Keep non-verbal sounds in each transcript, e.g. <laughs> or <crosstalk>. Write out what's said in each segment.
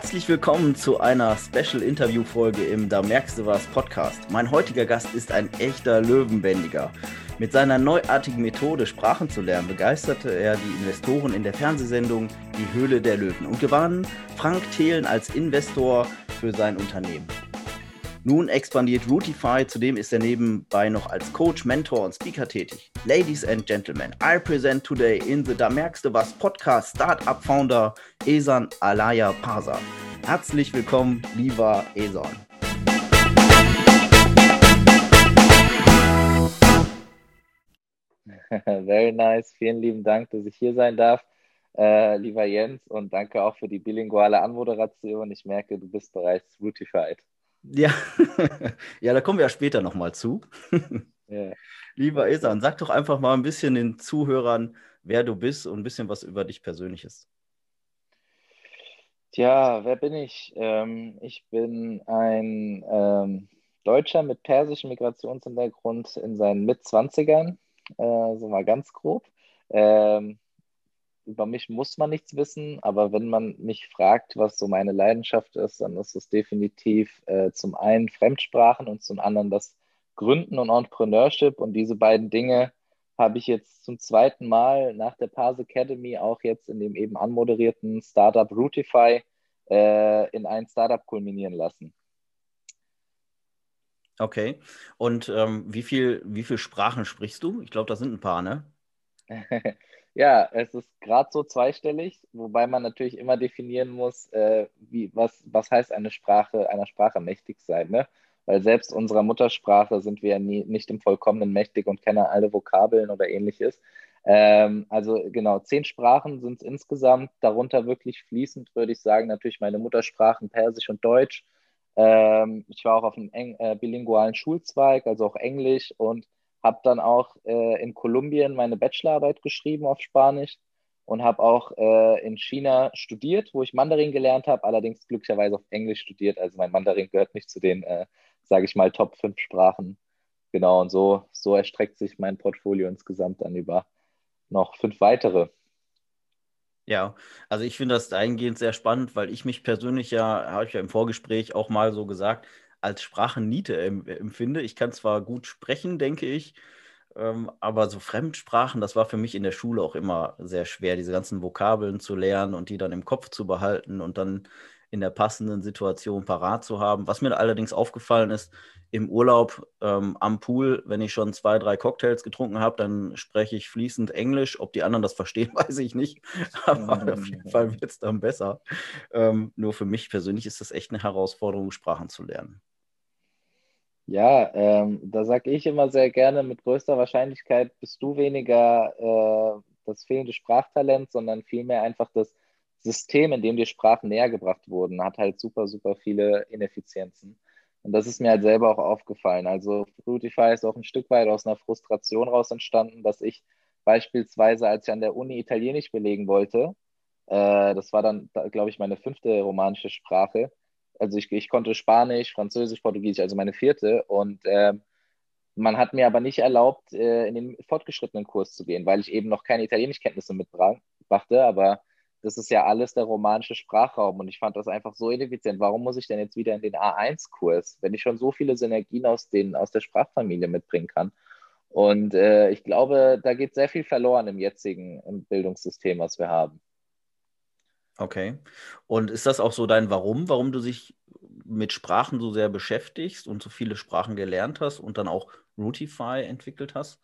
Herzlich willkommen zu einer Special Interview Folge im Da merkst du was Podcast. Mein heutiger Gast ist ein echter Löwenbändiger. Mit seiner neuartigen Methode, Sprachen zu lernen, begeisterte er die Investoren in der Fernsehsendung Die Höhle der Löwen und gewann Frank Thelen als Investor für sein Unternehmen. Nun expandiert Routify, zudem ist er nebenbei noch als Coach, Mentor und Speaker tätig. Ladies and Gentlemen, I present today in the Da merkst du was Podcast Startup Founder Esan Alaya Parsa. Herzlich willkommen, lieber Esan. <laughs> Very nice. Vielen lieben Dank, dass ich hier sein darf, äh, lieber Jens, und danke auch für die bilinguale Anmoderation. Ich merke, du bist bereits routified. Ja, <laughs> ja, da kommen wir ja später nochmal zu. ja. Lieber Esan, sag doch einfach mal ein bisschen den Zuhörern, wer du bist und ein bisschen was über dich Persönliches. Tja, wer bin ich? Ähm, ich bin ein ähm, Deutscher mit persischem Migrationshintergrund in seinen Mitzwanzigern, äh, so mal ganz grob. Ähm, über mich muss man nichts wissen, aber wenn man mich fragt, was so meine Leidenschaft ist, dann ist es definitiv äh, zum einen Fremdsprachen und zum anderen das Gründen und Entrepreneurship. Und diese beiden Dinge habe ich jetzt zum zweiten Mal nach der Pars Academy auch jetzt in dem eben anmoderierten Startup Routify äh, in ein Startup kulminieren lassen. Okay. Und ähm, wie, viel, wie viel Sprachen sprichst du? Ich glaube, das sind ein paar, ne? <laughs> Ja, es ist gerade so zweistellig, wobei man natürlich immer definieren muss, äh, wie, was, was heißt eine Sprache, einer Sprache mächtig sein, ne? Weil selbst unserer Muttersprache sind wir ja nie, nicht im Vollkommenen mächtig und kennen alle Vokabeln oder ähnliches. Ähm, also genau, zehn Sprachen sind es insgesamt, darunter wirklich fließend, würde ich sagen, natürlich meine Muttersprachen Persisch und Deutsch. Ähm, ich war auch auf einem Eng äh, bilingualen Schulzweig, also auch Englisch und habe dann auch äh, in Kolumbien meine Bachelorarbeit geschrieben auf Spanisch und habe auch äh, in China studiert, wo ich Mandarin gelernt habe, allerdings glücklicherweise auf Englisch studiert. Also mein Mandarin gehört nicht zu den, äh, sage ich mal, Top 5 Sprachen. Genau, und so, so erstreckt sich mein Portfolio insgesamt dann über noch fünf weitere. Ja, also ich finde das eingehend sehr spannend, weil ich mich persönlich ja, habe ich ja im Vorgespräch auch mal so gesagt, als Sprachenniete empfinde. Ich kann zwar gut sprechen, denke ich, ähm, aber so Fremdsprachen, das war für mich in der Schule auch immer sehr schwer, diese ganzen Vokabeln zu lernen und die dann im Kopf zu behalten und dann in der passenden Situation parat zu haben. Was mir allerdings aufgefallen ist, im Urlaub ähm, am Pool, wenn ich schon zwei, drei Cocktails getrunken habe, dann spreche ich fließend Englisch. Ob die anderen das verstehen, <laughs> weiß ich nicht. Aber mhm. auf jeden Fall wird es dann besser. Ähm, nur für mich persönlich ist das echt eine Herausforderung, Sprachen zu lernen. Ja, ähm, da sage ich immer sehr gerne, mit größter Wahrscheinlichkeit bist du weniger äh, das fehlende Sprachtalent, sondern vielmehr einfach das System, in dem dir Sprachen näher gebracht wurden, hat halt super, super viele Ineffizienzen. Und das ist mir halt selber auch aufgefallen. Also Fruitify ist auch ein Stück weit aus einer Frustration raus entstanden, dass ich beispielsweise, als ich an der Uni Italienisch belegen wollte, äh, das war dann, glaube ich, meine fünfte romanische Sprache, also ich, ich konnte Spanisch, Französisch, Portugiesisch, also meine vierte. Und äh, man hat mir aber nicht erlaubt, äh, in den fortgeschrittenen Kurs zu gehen, weil ich eben noch keine Italienischkenntnisse mitbrachte. Aber das ist ja alles der romanische Sprachraum und ich fand das einfach so ineffizient. Warum muss ich denn jetzt wieder in den A1-Kurs, wenn ich schon so viele Synergien aus, den, aus der Sprachfamilie mitbringen kann? Und äh, ich glaube, da geht sehr viel verloren im jetzigen Bildungssystem, was wir haben. Okay. Und ist das auch so dein Warum, warum du dich mit Sprachen so sehr beschäftigst und so viele Sprachen gelernt hast und dann auch Routify entwickelt hast?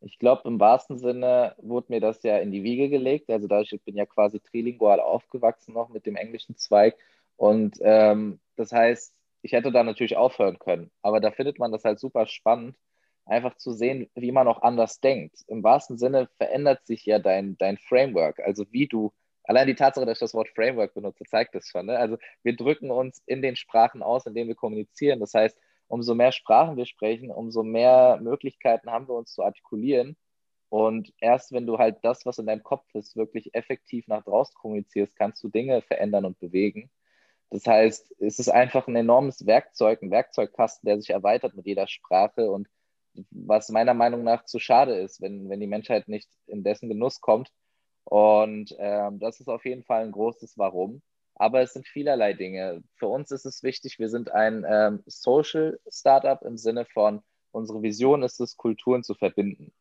Ich glaube, im wahrsten Sinne wurde mir das ja in die Wiege gelegt. Also dadurch, ich bin ja quasi trilingual aufgewachsen noch mit dem englischen Zweig. Und ähm, das heißt, ich hätte da natürlich aufhören können. Aber da findet man das halt super spannend, einfach zu sehen, wie man auch anders denkt. Im wahrsten Sinne verändert sich ja dein, dein Framework, also wie du Allein die Tatsache, dass ich das Wort Framework benutze, zeigt das schon. Ne? Also wir drücken uns in den Sprachen aus, in denen wir kommunizieren. Das heißt, umso mehr Sprachen wir sprechen, umso mehr Möglichkeiten haben wir uns zu artikulieren. Und erst wenn du halt das, was in deinem Kopf ist, wirklich effektiv nach draußen kommunizierst, kannst du Dinge verändern und bewegen. Das heißt, es ist einfach ein enormes Werkzeug, ein Werkzeugkasten, der sich erweitert mit jeder Sprache und was meiner Meinung nach zu schade ist, wenn, wenn die Menschheit nicht in dessen Genuss kommt, und ähm, das ist auf jeden Fall ein großes Warum. aber es sind vielerlei Dinge. Für uns ist es wichtig, wir sind ein ähm, Social Startup im Sinne von, unsere Vision ist es, Kulturen zu verbinden.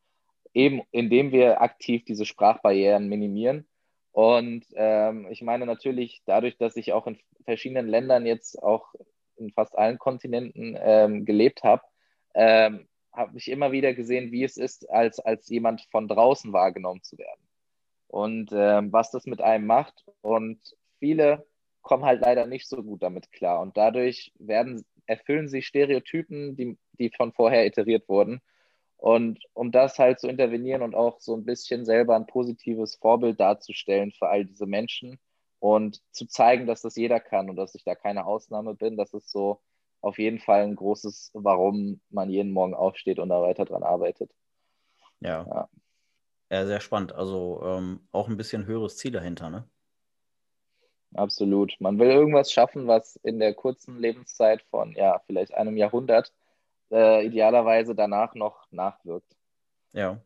Eben indem wir aktiv diese Sprachbarrieren minimieren. Und ähm, ich meine natürlich, dadurch, dass ich auch in verschiedenen Ländern jetzt auch in fast allen Kontinenten ähm, gelebt habe, ähm, habe ich immer wieder gesehen, wie es ist, als, als jemand von draußen wahrgenommen zu werden. Und ähm, was das mit einem macht. Und viele kommen halt leider nicht so gut damit klar. Und dadurch werden, erfüllen sie Stereotypen, die, die von vorher iteriert wurden. Und um das halt zu intervenieren und auch so ein bisschen selber ein positives Vorbild darzustellen für all diese Menschen und zu zeigen, dass das jeder kann und dass ich da keine Ausnahme bin, das ist so auf jeden Fall ein großes, warum man jeden Morgen aufsteht und da weiter dran arbeitet. Ja. Ja, ja sehr spannend. Also ähm, auch ein bisschen höheres Ziel dahinter, ne? Absolut. Man will irgendwas schaffen, was in der kurzen Lebenszeit von ja, vielleicht einem Jahrhundert äh, idealerweise danach noch nachwirkt. Ja.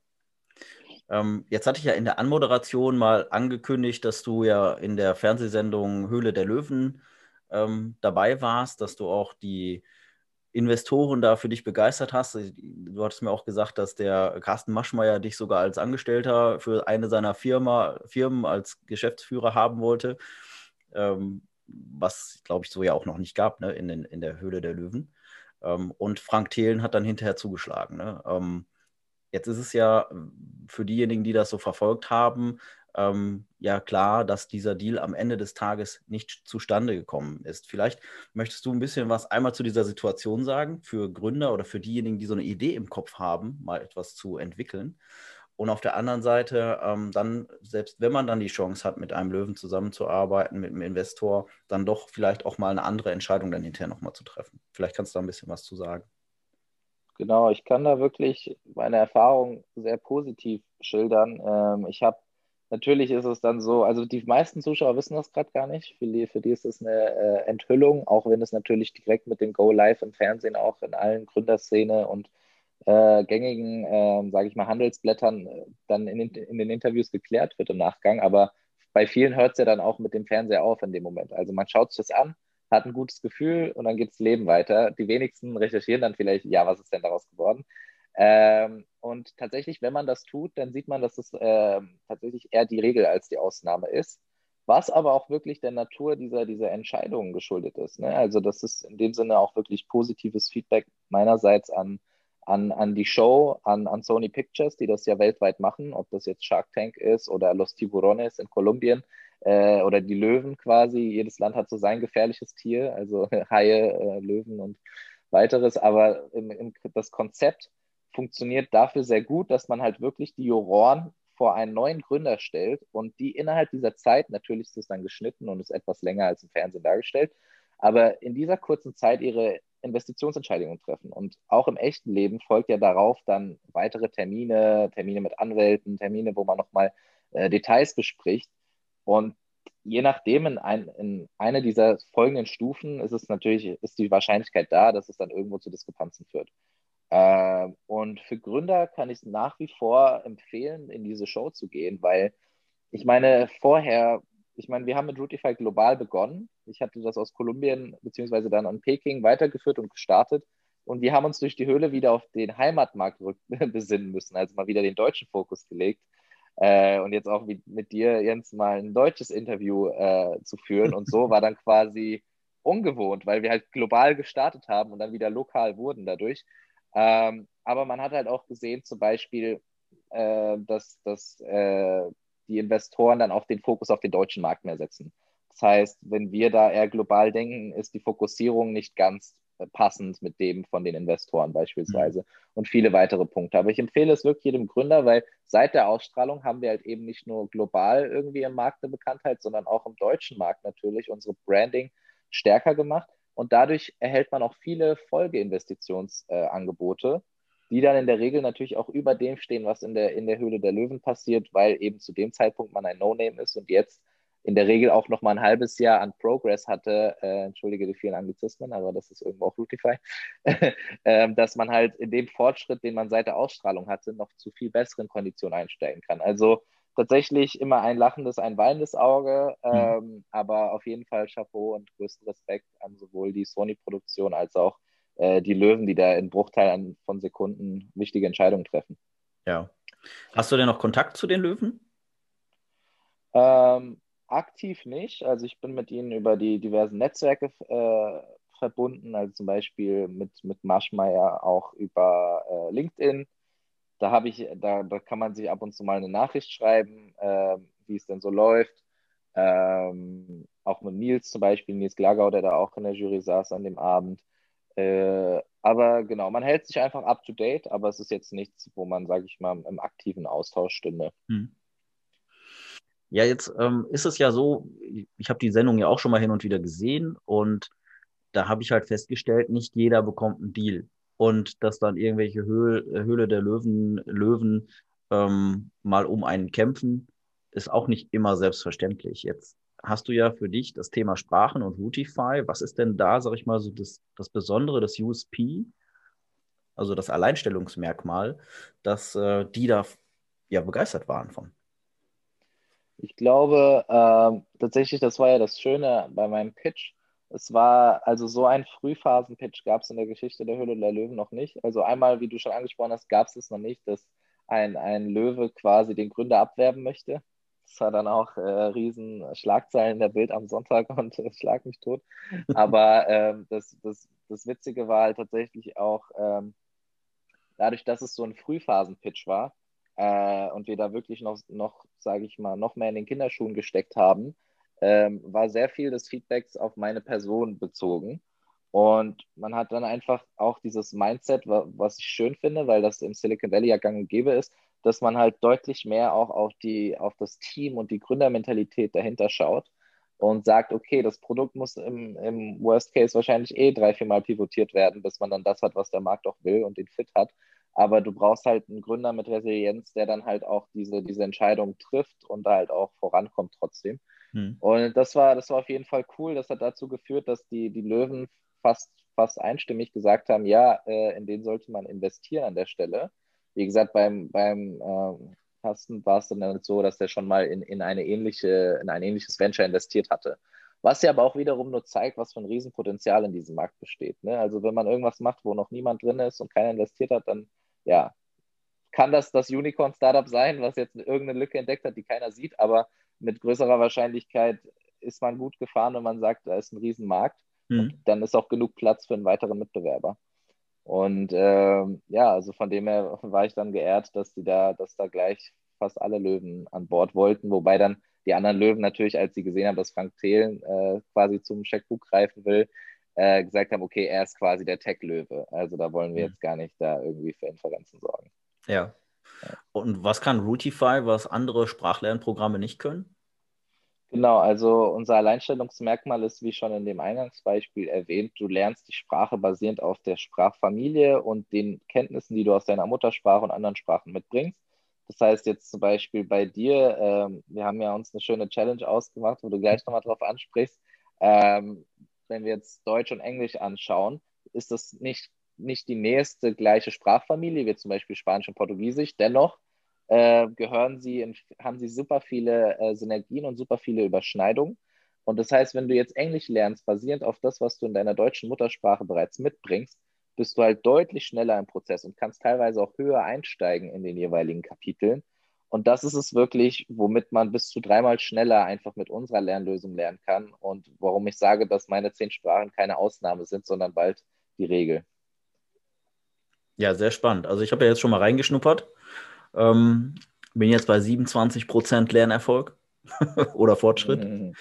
Ähm, jetzt hatte ich ja in der Anmoderation mal angekündigt, dass du ja in der Fernsehsendung Höhle der Löwen ähm, dabei warst, dass du auch die Investoren da für dich begeistert hast. Du hattest mir auch gesagt, dass der Carsten Maschmeyer dich sogar als Angestellter für eine seiner Firma, Firmen als Geschäftsführer haben wollte ähm, was, glaube ich, so ja auch noch nicht gab ne, in, den, in der Höhle der Löwen. Ähm, und Frank Thelen hat dann hinterher zugeschlagen. Ne? Ähm, jetzt ist es ja für diejenigen, die das so verfolgt haben, ähm, ja klar, dass dieser Deal am Ende des Tages nicht zustande gekommen ist. Vielleicht möchtest du ein bisschen was einmal zu dieser Situation sagen, für Gründer oder für diejenigen, die so eine Idee im Kopf haben, mal etwas zu entwickeln. Und auf der anderen Seite, ähm, dann, selbst wenn man dann die Chance hat, mit einem Löwen zusammenzuarbeiten, mit einem Investor, dann doch vielleicht auch mal eine andere Entscheidung dann hinterher nochmal zu treffen. Vielleicht kannst du da ein bisschen was zu sagen. Genau, ich kann da wirklich meine Erfahrung sehr positiv schildern. Ähm, ich habe, natürlich ist es dann so, also die meisten Zuschauer wissen das gerade gar nicht. Für die, für die ist es eine äh, Enthüllung, auch wenn es natürlich direkt mit dem Go Live im Fernsehen auch in allen Gründerszene und äh, gängigen, äh, sage ich mal, Handelsblättern äh, dann in, in, den Interviews geklärt wird im Nachgang. Aber bei vielen hört es ja dann auch mit dem Fernseher auf in dem Moment. Also man schaut sich das an, hat ein gutes Gefühl und dann geht das Leben weiter. Die wenigsten recherchieren dann vielleicht, ja, was ist denn daraus geworden? Ähm, und tatsächlich, wenn man das tut, dann sieht man, dass es äh, tatsächlich eher die Regel als die Ausnahme ist. Was aber auch wirklich der Natur dieser, dieser Entscheidungen geschuldet ist. Ne? Also, das ist in dem Sinne auch wirklich positives Feedback meinerseits an, an, an die Show, an, an Sony Pictures, die das ja weltweit machen, ob das jetzt Shark Tank ist oder Los Tiburones in Kolumbien äh, oder die Löwen quasi. Jedes Land hat so sein gefährliches Tier, also <laughs> Haie, äh, Löwen und weiteres. Aber im, im, das Konzept funktioniert dafür sehr gut, dass man halt wirklich die Juroren vor einen neuen Gründer stellt und die innerhalb dieser Zeit, natürlich ist es dann geschnitten und ist etwas länger als im Fernsehen dargestellt, aber in dieser kurzen Zeit ihre Investitionsentscheidungen treffen. Und auch im echten Leben folgt ja darauf dann weitere Termine, Termine mit Anwälten, Termine, wo man nochmal äh, Details bespricht. Und je nachdem, in, ein, in eine dieser folgenden Stufen ist es natürlich, ist die Wahrscheinlichkeit da, dass es dann irgendwo zu Diskrepanzen führt. Äh, und für Gründer kann ich es nach wie vor empfehlen, in diese Show zu gehen, weil ich meine, vorher ich meine, wir haben mit Routify global begonnen. Ich hatte das aus Kolumbien beziehungsweise dann an Peking weitergeführt und gestartet. Und wir haben uns durch die Höhle wieder auf den Heimatmarkt <laughs> besinnen müssen, also mal wieder den deutschen Fokus gelegt. Äh, und jetzt auch mit, mit, dir, Jens, mal ein deutsches Interview äh, zu führen. Und so war dann quasi ungewohnt, weil wir halt global gestartet haben und dann wieder lokal wurden dadurch. Ähm, aber man hat halt auch gesehen, zum Beispiel, äh, dass, dass äh, die Investoren dann auch den Fokus auf den deutschen Markt mehr setzen. Das heißt, wenn wir da eher global denken, ist die Fokussierung nicht ganz äh, passend mit dem von den Investoren beispielsweise mhm. und viele weitere Punkte. Aber ich empfehle es wirklich jedem Gründer, weil seit der Ausstrahlung haben wir halt eben nicht nur global irgendwie im Markt eine Bekanntheit, sondern auch im deutschen Markt natürlich unsere Branding stärker gemacht. Und dadurch erhält man auch viele Folgeinvestitionsangebote, äh, die dann in der Regel natürlich auch über dem stehen, was in der, in der Höhle der Löwen passiert, weil eben zu dem Zeitpunkt man ein No-Name ist und jetzt in der Regel auch noch mal ein halbes Jahr an Progress hatte, äh, entschuldige die vielen Anglizismen, aber das ist irgendwo auch Routify, <laughs> äh, dass man halt in dem Fortschritt, den man seit der Ausstrahlung hatte, noch zu viel besseren Konditionen einstellen kann. Also tatsächlich immer ein lachendes, ein weinendes Auge, mhm. ähm, aber auf jeden Fall Chapeau und größten Respekt an sowohl die Sony-Produktion als auch äh, die Löwen, die da in Bruchteilen von Sekunden wichtige Entscheidungen treffen. Ja. Hast du denn noch Kontakt zu den Löwen? Ähm, aktiv nicht. Also ich bin mit ihnen über die diversen Netzwerke äh, verbunden, also zum Beispiel mit, mit Maschmeyer auch über äh, LinkedIn. Da habe ich, da, da kann man sich ab und zu mal eine Nachricht schreiben, äh, wie es denn so läuft. Ähm, auch mit Nils zum Beispiel, Nils Glagau, der da auch in der Jury saß an dem Abend. Äh, aber genau, man hält sich einfach up to date, aber es ist jetzt nichts, wo man, sage ich mal, im aktiven Austausch stünde. Hm. Ja, jetzt ähm, ist es ja so, ich habe die Sendung ja auch schon mal hin und wieder gesehen und da habe ich halt festgestellt, nicht jeder bekommt einen Deal. Und dass dann irgendwelche Höhle, Höhle der Löwen, Löwen ähm, mal um einen kämpfen, ist auch nicht immer selbstverständlich. Jetzt hast du ja für dich das Thema Sprachen und Routify. Was ist denn da, sag ich mal, so das, das Besondere, das USP, also das Alleinstellungsmerkmal, dass äh, die da ja begeistert waren von? Ich glaube äh, tatsächlich, das war ja das Schöne bei meinem Pitch. Es war also so ein Frühphasen-Pitch gab es in der Geschichte der Höhle der Löwen noch nicht. Also einmal, wie du schon angesprochen hast, gab es es noch nicht, dass ein, ein Löwe quasi den Gründer abwerben möchte. Das war dann auch äh, riesen Schlagzeilen der Bild am Sonntag <laughs> und äh, schlag mich tot. Aber <laughs> ähm, das, das, das Witzige war halt tatsächlich auch, ähm, dadurch, dass es so ein Frühphasen-Pitch war, äh, und wir da wirklich noch, noch sage ich mal, noch mehr in den Kinderschuhen gesteckt haben, ähm, war sehr viel des Feedbacks auf meine Person bezogen. Und man hat dann einfach auch dieses Mindset, was ich schön finde, weil das im Silicon Valley ja gang und gäbe ist, dass man halt deutlich mehr auch auf, die, auf das Team und die Gründermentalität dahinter schaut und sagt, okay, das Produkt muss im, im Worst Case wahrscheinlich eh drei, vier Mal pivotiert werden, bis man dann das hat, was der Markt auch will und den Fit hat. Aber du brauchst halt einen Gründer mit Resilienz, der dann halt auch diese, diese Entscheidung trifft und halt auch vorankommt trotzdem. Hm. Und das war, das war auf jeden Fall cool. Das hat dazu geführt, dass die, die Löwen fast, fast einstimmig gesagt haben, ja, äh, in den sollte man investieren an der Stelle. Wie gesagt, beim, beim äh, Carsten war es dann so, dass der schon mal in, in, eine ähnliche, in ein ähnliches Venture investiert hatte. Was ja aber auch wiederum nur zeigt, was für ein Riesenpotenzial in diesem Markt besteht. Ne? Also wenn man irgendwas macht, wo noch niemand drin ist und keiner investiert hat, dann ja, kann das das Unicorn-Startup sein, was jetzt irgendeine Lücke entdeckt hat, die keiner sieht, aber mit größerer Wahrscheinlichkeit ist man gut gefahren, wenn man sagt, da ist ein Riesenmarkt. Mhm. Und dann ist auch genug Platz für einen weiteren Mitbewerber. Und ähm, ja, also von dem her war ich dann geehrt, dass die da, dass da gleich fast alle Löwen an Bord wollten, wobei dann die anderen Löwen natürlich, als sie gesehen haben, dass Frank Thelen äh, quasi zum Checkbook greifen will, äh, gesagt haben, okay, er ist quasi der Tech-Löwe. Also da wollen wir mhm. jetzt gar nicht da irgendwie für Inferenzen sorgen. Ja. Und was kann Routify, was andere Sprachlernprogramme nicht können? Genau, also unser Alleinstellungsmerkmal ist, wie schon in dem Eingangsbeispiel erwähnt, du lernst die Sprache basierend auf der Sprachfamilie und den Kenntnissen, die du aus deiner Muttersprache und anderen Sprachen mitbringst. Das heißt jetzt zum Beispiel bei dir, ähm, wir haben ja uns eine schöne Challenge ausgemacht, wo du gleich nochmal drauf ansprichst. Ähm, wenn wir jetzt Deutsch und Englisch anschauen, ist das nicht, nicht die nächste gleiche Sprachfamilie, wie zum Beispiel Spanisch und Portugiesisch. Dennoch äh, gehören sie, in, haben sie super viele äh, Synergien und super viele Überschneidungen. Und das heißt, wenn du jetzt Englisch lernst, basierend auf das, was du in deiner deutschen Muttersprache bereits mitbringst, bist du halt deutlich schneller im Prozess und kannst teilweise auch höher einsteigen in den jeweiligen Kapiteln und das ist es wirklich, womit man bis zu dreimal schneller einfach mit unserer Lernlösung lernen kann und warum ich sage, dass meine zehn Sprachen keine Ausnahme sind, sondern bald die Regel. Ja, sehr spannend. Also ich habe ja jetzt schon mal reingeschnuppert. Ähm, bin jetzt bei 27 Prozent Lernerfolg <laughs> oder Fortschritt. Mhm.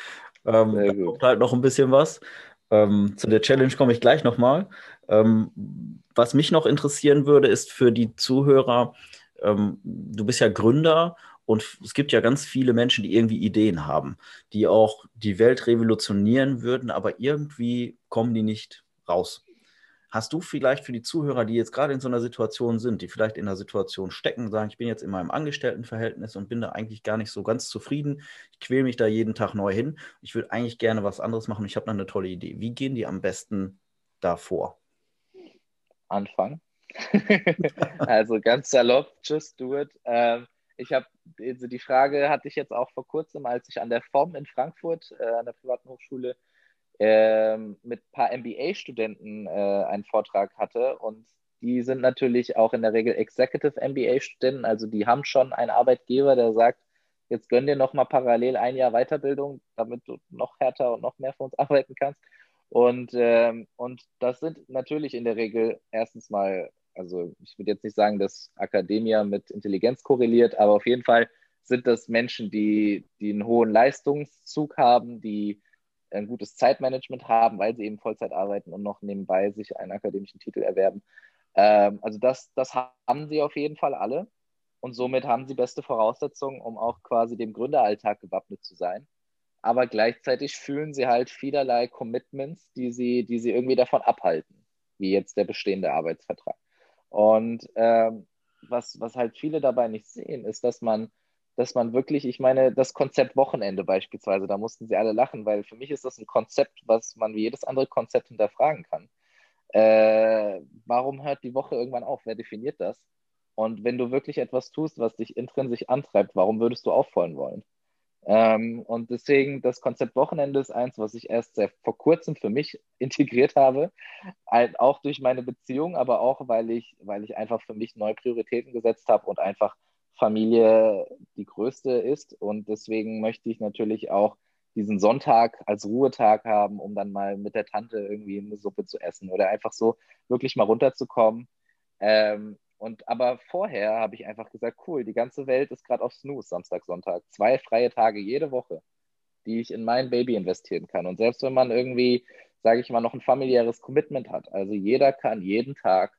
Ähm, da kommt halt noch ein bisschen was. Ähm, zu der Challenge komme ich gleich nochmal. Ähm, was mich noch interessieren würde, ist für die Zuhörer, ähm, du bist ja Gründer und es gibt ja ganz viele Menschen, die irgendwie Ideen haben, die auch die Welt revolutionieren würden, aber irgendwie kommen die nicht raus. Hast du vielleicht für die Zuhörer, die jetzt gerade in so einer Situation sind, die vielleicht in einer Situation stecken, sagen, ich bin jetzt in meinem Angestelltenverhältnis und bin da eigentlich gar nicht so ganz zufrieden, ich quäle mich da jeden Tag neu hin, ich würde eigentlich gerne was anderes machen, ich habe da eine tolle Idee. Wie gehen die am besten davor? Anfangen. <laughs> also ganz salopp, just do it. Ähm, ich habe also die Frage hatte ich jetzt auch vor kurzem, als ich an der FOM in Frankfurt, äh, an der privaten Hochschule, äh, mit ein paar MBA-Studenten äh, einen Vortrag hatte. Und die sind natürlich auch in der Regel Executive MBA-Studenten, also die haben schon einen Arbeitgeber, der sagt, jetzt gönn dir noch mal parallel ein Jahr Weiterbildung, damit du noch härter und noch mehr für uns <laughs> arbeiten kannst. Und, ähm, und das sind natürlich in der Regel erstens mal also ich würde jetzt nicht sagen, dass Akademia mit Intelligenz korreliert, aber auf jeden Fall sind das Menschen, die, die einen hohen Leistungszug haben, die ein gutes Zeitmanagement haben, weil sie eben Vollzeit arbeiten und noch nebenbei sich einen akademischen Titel erwerben. Ähm, also das, das haben sie auf jeden Fall alle. Und somit haben sie beste Voraussetzungen, um auch quasi dem Gründeralltag gewappnet zu sein. Aber gleichzeitig fühlen sie halt vielerlei Commitments, die sie, die sie irgendwie davon abhalten, wie jetzt der bestehende Arbeitsvertrag. Und ähm, was, was halt viele dabei nicht sehen, ist, dass man, dass man wirklich, ich meine, das Konzept Wochenende beispielsweise, da mussten sie alle lachen, weil für mich ist das ein Konzept, was man wie jedes andere Konzept hinterfragen kann. Äh, warum hört die Woche irgendwann auf? Wer definiert das? Und wenn du wirklich etwas tust, was dich intrinsisch antreibt, warum würdest du aufholen wollen? Ähm, und deswegen, das Konzept Wochenende ist eins, was ich erst sehr vor kurzem für mich <laughs> integriert habe. Auch durch meine Beziehung, aber auch, weil ich, weil ich einfach für mich neue Prioritäten gesetzt habe und einfach Familie die größte ist. Und deswegen möchte ich natürlich auch diesen Sonntag als Ruhetag haben, um dann mal mit der Tante irgendwie eine Suppe zu essen oder einfach so wirklich mal runterzukommen. Ähm, und aber vorher habe ich einfach gesagt, cool, die ganze Welt ist gerade auf Snooze, Samstag, Sonntag. Zwei freie Tage jede Woche, die ich in mein Baby investieren kann. Und selbst wenn man irgendwie, sage ich mal, noch ein familiäres Commitment hat, also jeder kann jeden Tag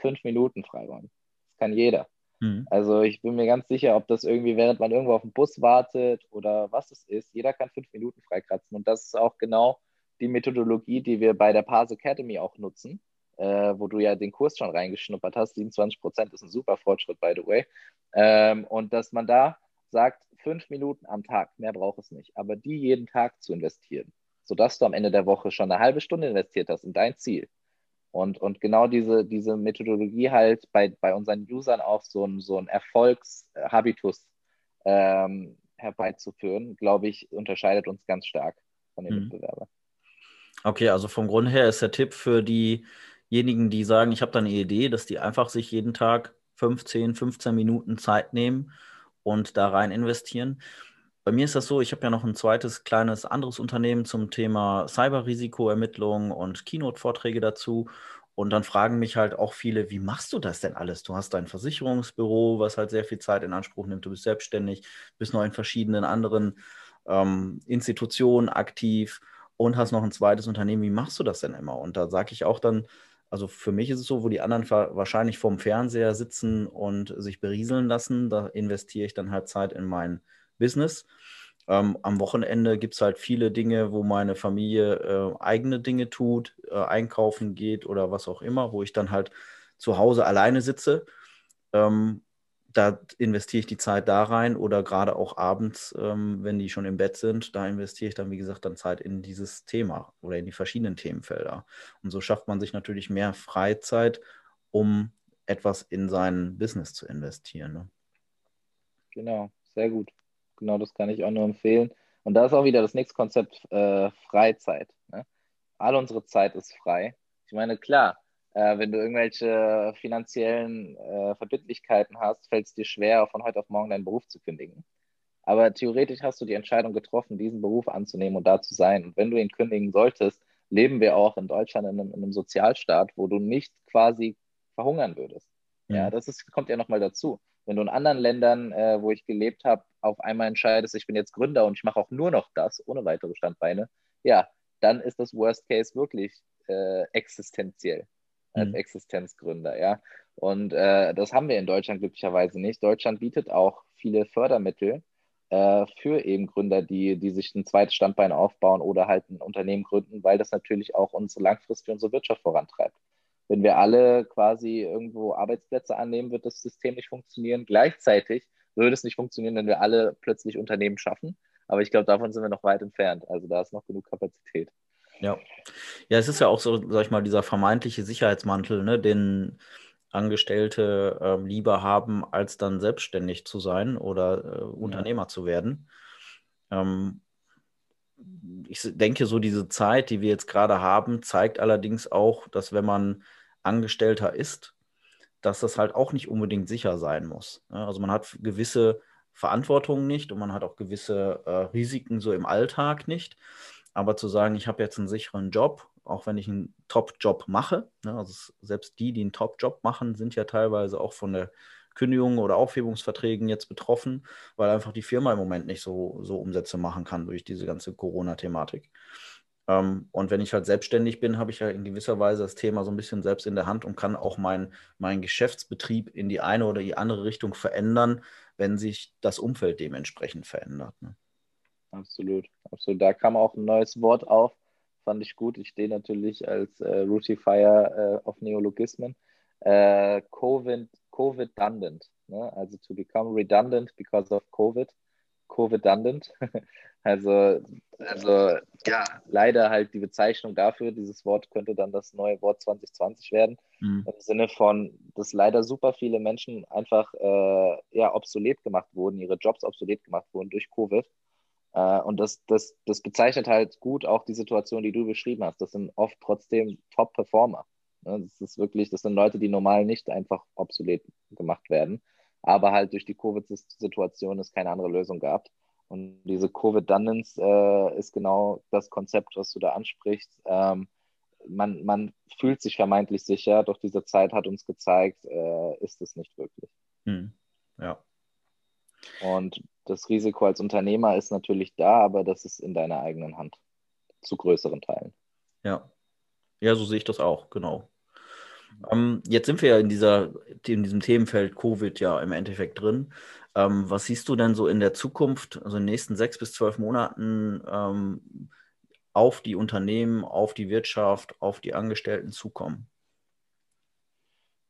fünf Minuten freiräumen. Das kann jeder. Mhm. Also ich bin mir ganz sicher, ob das irgendwie, während man irgendwo auf den Bus wartet oder was es ist, jeder kann fünf Minuten freikratzen. Und das ist auch genau die Methodologie, die wir bei der Pars Academy auch nutzen äh, wo du ja den Kurs schon reingeschnuppert hast. 27 Prozent ist ein super Fortschritt, by the way. Ähm, und dass man da sagt, fünf Minuten am Tag, mehr braucht es nicht, aber die jeden Tag zu investieren, sodass du am Ende der Woche schon eine halbe Stunde investiert hast in dein Ziel. Und, und genau diese, diese Methodologie halt bei, bei unseren Usern auch so ein, so ein Erfolgshabitus ähm, herbeizuführen, glaube ich, unterscheidet uns ganz stark von den mhm. Mitbewerbern. Okay, also vom Grund her ist der Tipp für die diejenigen, die sagen, ich habe da eine Idee, dass die einfach sich jeden Tag 15, 15 Minuten Zeit nehmen und da rein investieren. Bei mir ist das so, ich habe ja noch ein zweites kleines anderes Unternehmen zum Thema Cyberrisikoermittlung und Keynote-Vorträge dazu. Und dann fragen mich halt auch viele, wie machst du das denn alles? Du hast dein Versicherungsbüro, was halt sehr viel Zeit in Anspruch nimmt. Du bist selbstständig, bist noch in verschiedenen anderen ähm, Institutionen aktiv und hast noch ein zweites Unternehmen. Wie machst du das denn immer? Und da sage ich auch dann, also für mich ist es so, wo die anderen wahrscheinlich vorm Fernseher sitzen und sich berieseln lassen, da investiere ich dann halt Zeit in mein Business. Ähm, am Wochenende gibt es halt viele Dinge, wo meine Familie äh, eigene Dinge tut, äh, einkaufen geht oder was auch immer, wo ich dann halt zu Hause alleine sitze ähm, da investiere ich die Zeit da rein oder gerade auch abends, ähm, wenn die schon im Bett sind, da investiere ich dann, wie gesagt, dann Zeit in dieses Thema oder in die verschiedenen Themenfelder. Und so schafft man sich natürlich mehr Freizeit, um etwas in sein Business zu investieren. Ne? Genau, sehr gut. Genau, das kann ich auch nur empfehlen. Und da ist auch wieder das nächste Konzept äh, Freizeit. Ne? All unsere Zeit ist frei. Ich meine, klar, äh, wenn du irgendwelche finanziellen äh, Verbindlichkeiten hast, fällt es dir schwer, von heute auf morgen deinen Beruf zu kündigen. Aber theoretisch hast du die Entscheidung getroffen, diesen Beruf anzunehmen und da zu sein. Und wenn du ihn kündigen solltest, leben wir auch in Deutschland in einem, in einem Sozialstaat, wo du nicht quasi verhungern würdest. Ja, ja das ist, kommt ja nochmal dazu. Wenn du in anderen Ländern, äh, wo ich gelebt habe, auf einmal entscheidest, ich bin jetzt Gründer und ich mache auch nur noch das, ohne weitere Standbeine, ja, dann ist das Worst Case wirklich äh, existenziell als mhm. Existenzgründer, ja. Und äh, das haben wir in Deutschland glücklicherweise nicht. Deutschland bietet auch viele Fördermittel äh, für eben Gründer, die, die sich ein zweites Standbein aufbauen oder halt ein Unternehmen gründen, weil das natürlich auch unsere langfristig unsere Wirtschaft vorantreibt. Wenn wir alle quasi irgendwo Arbeitsplätze annehmen, wird das System nicht funktionieren. Gleichzeitig würde es nicht funktionieren, wenn wir alle plötzlich Unternehmen schaffen. Aber ich glaube, davon sind wir noch weit entfernt. Also da ist noch genug Kapazität. Ja. Ja, es ist ja auch so, sag ich mal, dieser vermeintliche Sicherheitsmantel, ne, den Angestellte äh, lieber haben, als dann selbstständig zu sein oder äh, Unternehmer ja. zu werden. Ähm, ich denke, so diese Zeit, die wir jetzt gerade haben, zeigt allerdings auch, dass wenn man Angestellter ist, dass das halt auch nicht unbedingt sicher sein muss. Also man hat gewisse Verantwortungen nicht und man hat auch gewisse äh, Risiken so im Alltag nicht. Aber zu sagen, ich habe jetzt einen sicheren Job, auch wenn ich einen Top-Job mache, ne, also selbst die, die einen Top-Job machen, sind ja teilweise auch von der Kündigung oder Aufhebungsverträgen jetzt betroffen, weil einfach die Firma im Moment nicht so, so Umsätze machen kann durch diese ganze Corona-Thematik. Ähm, und wenn ich halt selbstständig bin, habe ich ja in gewisser Weise das Thema so ein bisschen selbst in der Hand und kann auch meinen mein Geschäftsbetrieb in die eine oder die andere Richtung verändern, wenn sich das Umfeld dementsprechend verändert. Ne? Absolut, absolut. Da kam auch ein neues Wort auf, fand ich gut. Ich stehe natürlich als äh, Routifier äh, auf Neologismen. Äh, Covid, Covid-dundant, ne? also to become redundant because of Covid. Covid-dundant. <laughs> also, also ja, leider halt die Bezeichnung dafür, dieses Wort könnte dann das neue Wort 2020 werden. Mhm. Im Sinne von, dass leider super viele Menschen einfach äh, ja, obsolet gemacht wurden, ihre Jobs obsolet gemacht wurden durch Covid. Äh, und das, das, das bezeichnet halt gut auch die Situation, die du beschrieben hast. Das sind oft trotzdem Top-Performer. Ne? Das ist wirklich, das sind Leute, die normal nicht einfach obsolet gemacht werden, aber halt durch die Covid-Situation es keine andere Lösung gab. Und diese Covid-Dundance äh, ist genau das Konzept, was du da ansprichst. Ähm, man, man fühlt sich vermeintlich sicher, doch diese Zeit hat uns gezeigt, äh, ist es nicht wirklich. Hm. Ja. Und das Risiko als Unternehmer ist natürlich da, aber das ist in deiner eigenen Hand. Zu größeren Teilen. Ja. Ja, so sehe ich das auch, genau. Ähm, jetzt sind wir ja in, dieser, in diesem Themenfeld Covid ja im Endeffekt drin. Ähm, was siehst du denn so in der Zukunft, also in den nächsten sechs bis zwölf Monaten, ähm, auf die Unternehmen, auf die Wirtschaft, auf die Angestellten zukommen?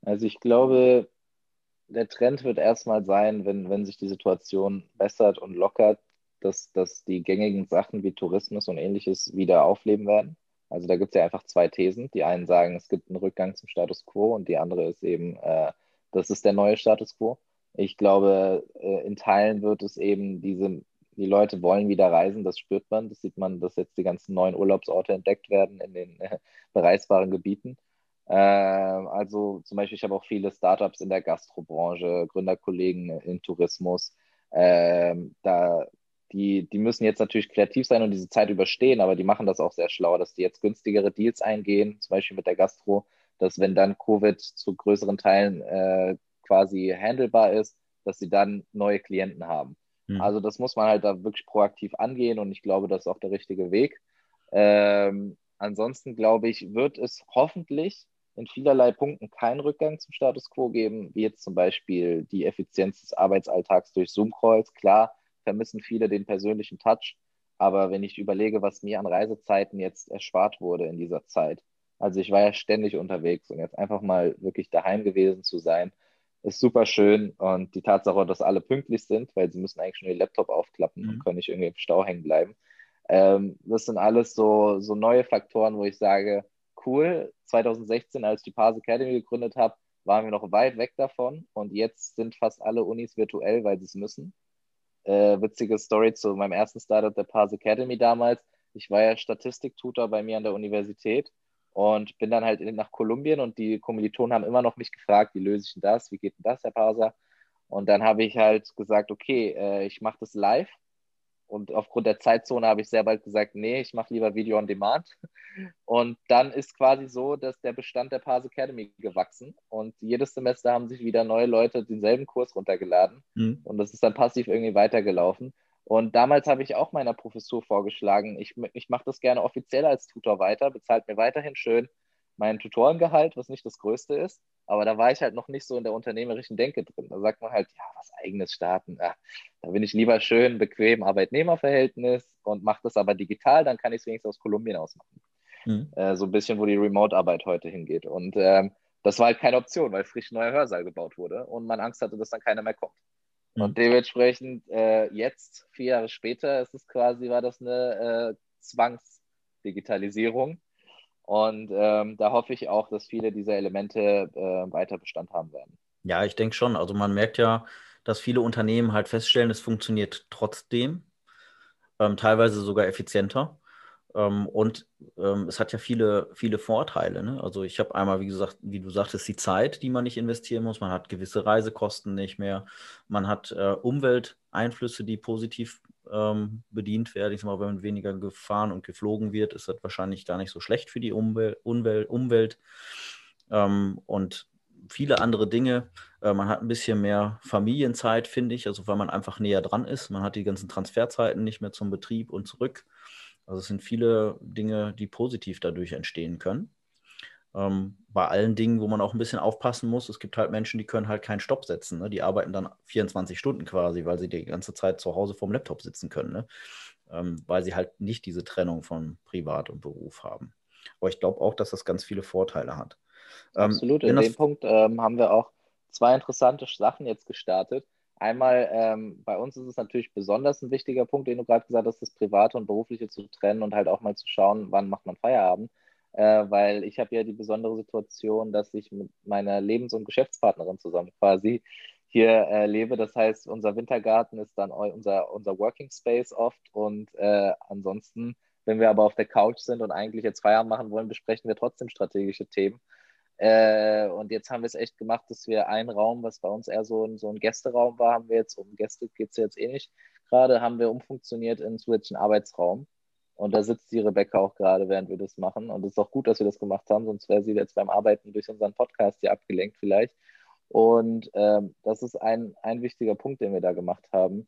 Also ich glaube, der Trend wird erstmal sein, wenn, wenn sich die Situation bessert und lockert, dass, dass die gängigen Sachen wie Tourismus und ähnliches wieder aufleben werden. Also da gibt es ja einfach zwei Thesen. Die einen sagen, es gibt einen Rückgang zum Status quo und die andere ist eben, äh, das ist der neue Status quo. Ich glaube, äh, in Teilen wird es eben diese, die Leute wollen wieder reisen, das spürt man. Das sieht man, dass jetzt die ganzen neuen Urlaubsorte entdeckt werden in den äh, bereisbaren Gebieten. Ähm, also zum Beispiel, ich habe auch viele Startups in der Gastrobranche, Gründerkollegen in Tourismus. Ähm, da, die, die müssen jetzt natürlich kreativ sein und diese Zeit überstehen, aber die machen das auch sehr schlau, dass die jetzt günstigere Deals eingehen, zum Beispiel mit der Gastro, dass wenn dann Covid zu größeren Teilen äh, quasi handelbar ist, dass sie dann neue Klienten haben. Mhm. Also das muss man halt da wirklich proaktiv angehen und ich glaube, das ist auch der richtige Weg. Ähm, ansonsten glaube ich, wird es hoffentlich in vielerlei Punkten keinen Rückgang zum Status quo geben, wie jetzt zum Beispiel die Effizienz des Arbeitsalltags durch Zoom-Calls. Klar, vermissen viele den persönlichen Touch, aber wenn ich überlege, was mir an Reisezeiten jetzt erspart wurde in dieser Zeit, also ich war ja ständig unterwegs und jetzt einfach mal wirklich daheim gewesen zu sein, ist super schön und die Tatsache, dass alle pünktlich sind, weil sie müssen eigentlich nur ihr Laptop aufklappen mhm. und können nicht irgendwie im Stau hängen bleiben. Ähm, das sind alles so, so neue Faktoren, wo ich sage, cool. 2016, als ich die Pars Academy gegründet habe, waren wir noch weit weg davon und jetzt sind fast alle Unis virtuell, weil sie es müssen. Äh, witzige Story zu meinem ersten Startup der Pars Academy damals. Ich war ja Statistiktutor bei mir an der Universität und bin dann halt nach Kolumbien und die Kommilitonen haben immer noch mich gefragt, wie löse ich denn das, wie geht denn das, Herr Parser? Und dann habe ich halt gesagt, okay, äh, ich mache das live und aufgrund der Zeitzone habe ich sehr bald gesagt, nee, ich mache lieber Video on Demand. Und dann ist quasi so, dass der Bestand der Pars Academy gewachsen und jedes Semester haben sich wieder neue Leute denselben Kurs runtergeladen mhm. und das ist dann passiv irgendwie weitergelaufen. Und damals habe ich auch meiner Professur vorgeschlagen, ich, ich mache das gerne offiziell als Tutor weiter, bezahlt mir weiterhin schön mein Tutorengehalt, was nicht das größte ist, aber da war ich halt noch nicht so in der unternehmerischen Denke drin. Da sagt man halt, ja, was eigenes starten, ja, da bin ich lieber schön, bequem Arbeitnehmerverhältnis und mache das aber digital, dann kann ich es wenigstens aus Kolumbien aus machen. Mhm. Äh, so ein bisschen, wo die Remote-Arbeit heute hingeht. Und ähm, das war halt keine Option, weil frisch ein neuer Hörsaal gebaut wurde und man Angst hatte, dass dann keiner mehr kommt. Mhm. Und dementsprechend äh, jetzt, vier Jahre später, ist es quasi, war das eine äh, Zwangsdigitalisierung Und ähm, da hoffe ich auch, dass viele dieser Elemente äh, weiter Bestand haben werden. Ja, ich denke schon. Also man merkt ja, dass viele Unternehmen halt feststellen, es funktioniert trotzdem, ähm, teilweise sogar effizienter. Ähm, und ähm, es hat ja viele, viele Vorteile. Ne? Also ich habe einmal, wie gesagt, wie du sagtest, die Zeit, die man nicht investieren muss. Man hat gewisse Reisekosten nicht mehr. Man hat äh, Umwelteinflüsse, die positiv ähm, bedient werden. Ich sag mal, wenn weniger gefahren und geflogen wird, ist das wahrscheinlich gar nicht so schlecht für die Umwel Umwelt. Umwelt. Ähm, und viele andere Dinge. Äh, man hat ein bisschen mehr Familienzeit, finde ich, also weil man einfach näher dran ist. Man hat die ganzen Transferzeiten nicht mehr zum Betrieb und zurück. Also es sind viele Dinge, die positiv dadurch entstehen können. Ähm, bei allen Dingen, wo man auch ein bisschen aufpassen muss, es gibt halt Menschen, die können halt keinen Stopp setzen. Ne? Die arbeiten dann 24 Stunden quasi, weil sie die ganze Zeit zu Hause vorm Laptop sitzen können, ne? ähm, weil sie halt nicht diese Trennung von Privat und Beruf haben. Aber ich glaube auch, dass das ganz viele Vorteile hat. Ähm, Absolut, in dem Punkt ähm, haben wir auch zwei interessante Sachen jetzt gestartet. Einmal, ähm, bei uns ist es natürlich besonders ein wichtiger Punkt, den du gerade gesagt hast, das Private und Berufliche zu trennen und halt auch mal zu schauen, wann macht man Feierabend. Äh, weil ich habe ja die besondere Situation, dass ich mit meiner Lebens- und Geschäftspartnerin zusammen quasi hier äh, lebe. Das heißt, unser Wintergarten ist dann unser, unser Working Space oft und äh, ansonsten, wenn wir aber auf der Couch sind und eigentlich jetzt Feierabend machen wollen, besprechen wir trotzdem strategische Themen. Äh, und jetzt haben wir es echt gemacht, dass wir einen Raum, was bei uns eher so ein, so ein Gästeraum war, haben wir jetzt, um Gäste geht es jetzt eh nicht, gerade haben wir umfunktioniert in einen zusätzlichen Arbeitsraum. Und da sitzt die Rebecca auch gerade, während wir das machen. Und es ist auch gut, dass wir das gemacht haben, sonst wäre sie jetzt beim Arbeiten durch unseren Podcast hier abgelenkt vielleicht. Und ähm, das ist ein, ein wichtiger Punkt, den wir da gemacht haben,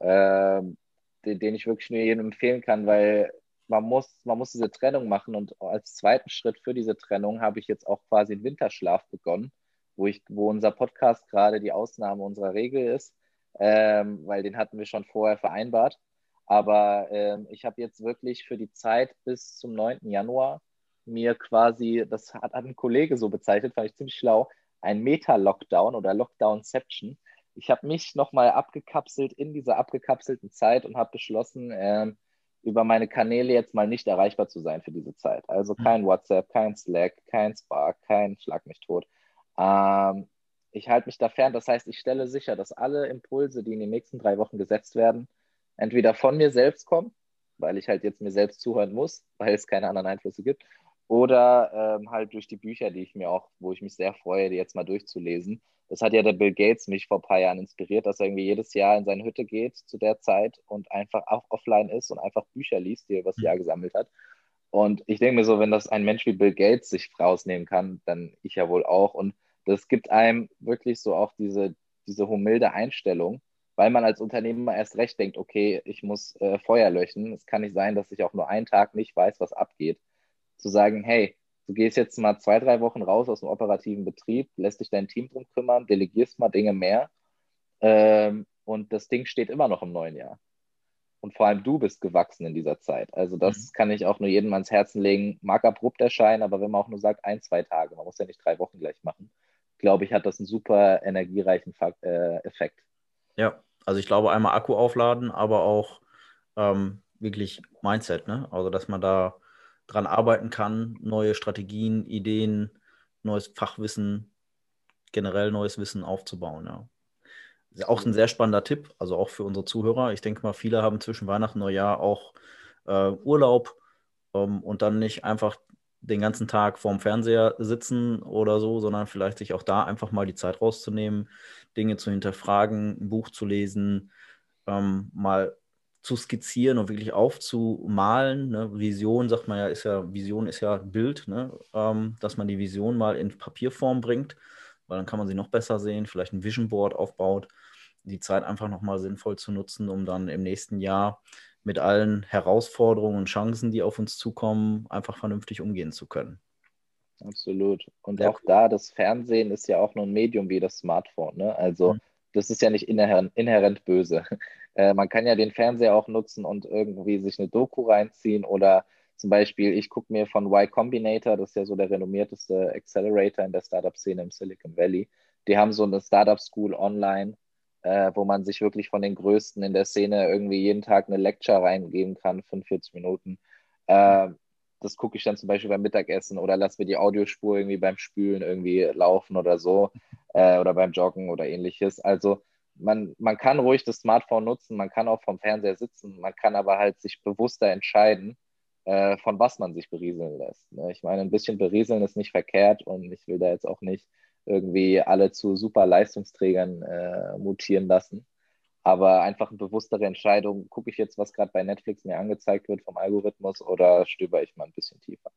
ähm, den, den ich wirklich nur jedem empfehlen kann, weil man muss, man muss diese Trennung machen und als zweiten Schritt für diese Trennung habe ich jetzt auch quasi einen Winterschlaf begonnen, wo ich, wo unser Podcast gerade die Ausnahme unserer Regel ist, ähm, weil den hatten wir schon vorher vereinbart. Aber ähm, ich habe jetzt wirklich für die Zeit bis zum 9. Januar mir quasi, das hat, hat ein Kollege so bezeichnet, fand ich ziemlich schlau, ein Meta-Lockdown oder Lockdownception. Ich habe mich nochmal abgekapselt in dieser abgekapselten Zeit und habe beschlossen, ähm, über meine Kanäle jetzt mal nicht erreichbar zu sein für diese Zeit. Also hm. kein WhatsApp, kein Slack, kein Spark, kein Schlag mich tot. Ähm, ich halte mich da fern. Das heißt, ich stelle sicher, dass alle Impulse, die in den nächsten drei Wochen gesetzt werden, entweder von mir selbst kommen, weil ich halt jetzt mir selbst zuhören muss, <laughs> weil es keine anderen Einflüsse gibt, oder ähm, halt durch die Bücher, die ich mir auch, wo ich mich sehr freue, die jetzt mal durchzulesen. Das hat ja der Bill Gates mich vor ein paar Jahren inspiriert, dass er irgendwie jedes Jahr in seine Hütte geht zu der Zeit und einfach auch offline ist und einfach Bücher liest, die er über das Jahr mhm. gesammelt hat. Und ich denke mir so, wenn das ein Mensch wie Bill Gates sich rausnehmen kann, dann ich ja wohl auch. Und das gibt einem wirklich so auch diese, diese humilde Einstellung, weil man als Unternehmer erst recht denkt, okay, ich muss äh, Feuer löschen. Es kann nicht sein, dass ich auch nur einen Tag nicht weiß, was abgeht zu sagen, hey, du gehst jetzt mal zwei, drei Wochen raus aus dem operativen Betrieb, lässt dich dein Team drum kümmern, delegierst mal Dinge mehr ähm, und das Ding steht immer noch im neuen Jahr. Und vor allem du bist gewachsen in dieser Zeit. Also das mhm. kann ich auch nur jedem ans Herzen legen. Mag abrupt erscheinen, aber wenn man auch nur sagt, ein, zwei Tage, man muss ja nicht drei Wochen gleich machen, glaube ich, hat das einen super energiereichen äh, Effekt. Ja, also ich glaube einmal Akku aufladen, aber auch ähm, wirklich Mindset, ne? Also dass man da dran arbeiten kann, neue Strategien, Ideen, neues Fachwissen, generell neues Wissen aufzubauen. Ja. Ist auch ein sehr spannender Tipp, also auch für unsere Zuhörer. Ich denke mal, viele haben zwischen Weihnachten und Neujahr auch äh, Urlaub ähm, und dann nicht einfach den ganzen Tag vorm Fernseher sitzen oder so, sondern vielleicht sich auch da einfach mal die Zeit rauszunehmen, Dinge zu hinterfragen, ein Buch zu lesen, ähm, mal zu skizzieren und wirklich aufzumalen. Ne? Vision, sagt man ja, ist ja, Vision ist ja Bild, ne? Ähm, dass man die Vision mal in Papierform bringt, weil dann kann man sie noch besser sehen, vielleicht ein Vision Board aufbaut, die Zeit einfach nochmal sinnvoll zu nutzen, um dann im nächsten Jahr mit allen Herausforderungen und Chancen, die auf uns zukommen, einfach vernünftig umgehen zu können. Absolut. Und Sehr auch da, das Fernsehen ist ja auch nur ein Medium wie das Smartphone. Ne? Also mhm. das ist ja nicht inhärent, inhärent böse. <laughs> Äh, man kann ja den Fernseher auch nutzen und irgendwie sich eine Doku reinziehen oder zum Beispiel, ich gucke mir von Y Combinator, das ist ja so der renommierteste Accelerator in der Startup-Szene im Silicon Valley. Die haben so eine Startup School online, äh, wo man sich wirklich von den Größten in der Szene irgendwie jeden Tag eine Lecture reingeben kann, 45 Minuten. Äh, das gucke ich dann zum Beispiel beim Mittagessen oder lass mir die Audiospur irgendwie beim Spülen irgendwie laufen oder so äh, oder beim Joggen oder ähnliches. Also man, man kann ruhig das Smartphone nutzen, man kann auch vom Fernseher sitzen, man kann aber halt sich bewusster entscheiden, äh, von was man sich berieseln lässt. Ne? Ich meine, ein bisschen berieseln ist nicht verkehrt und ich will da jetzt auch nicht irgendwie alle zu super Leistungsträgern äh, mutieren lassen. Aber einfach eine bewusstere Entscheidung, gucke ich jetzt, was gerade bei Netflix mir angezeigt wird vom Algorithmus oder stöber ich mal ein bisschen tiefer?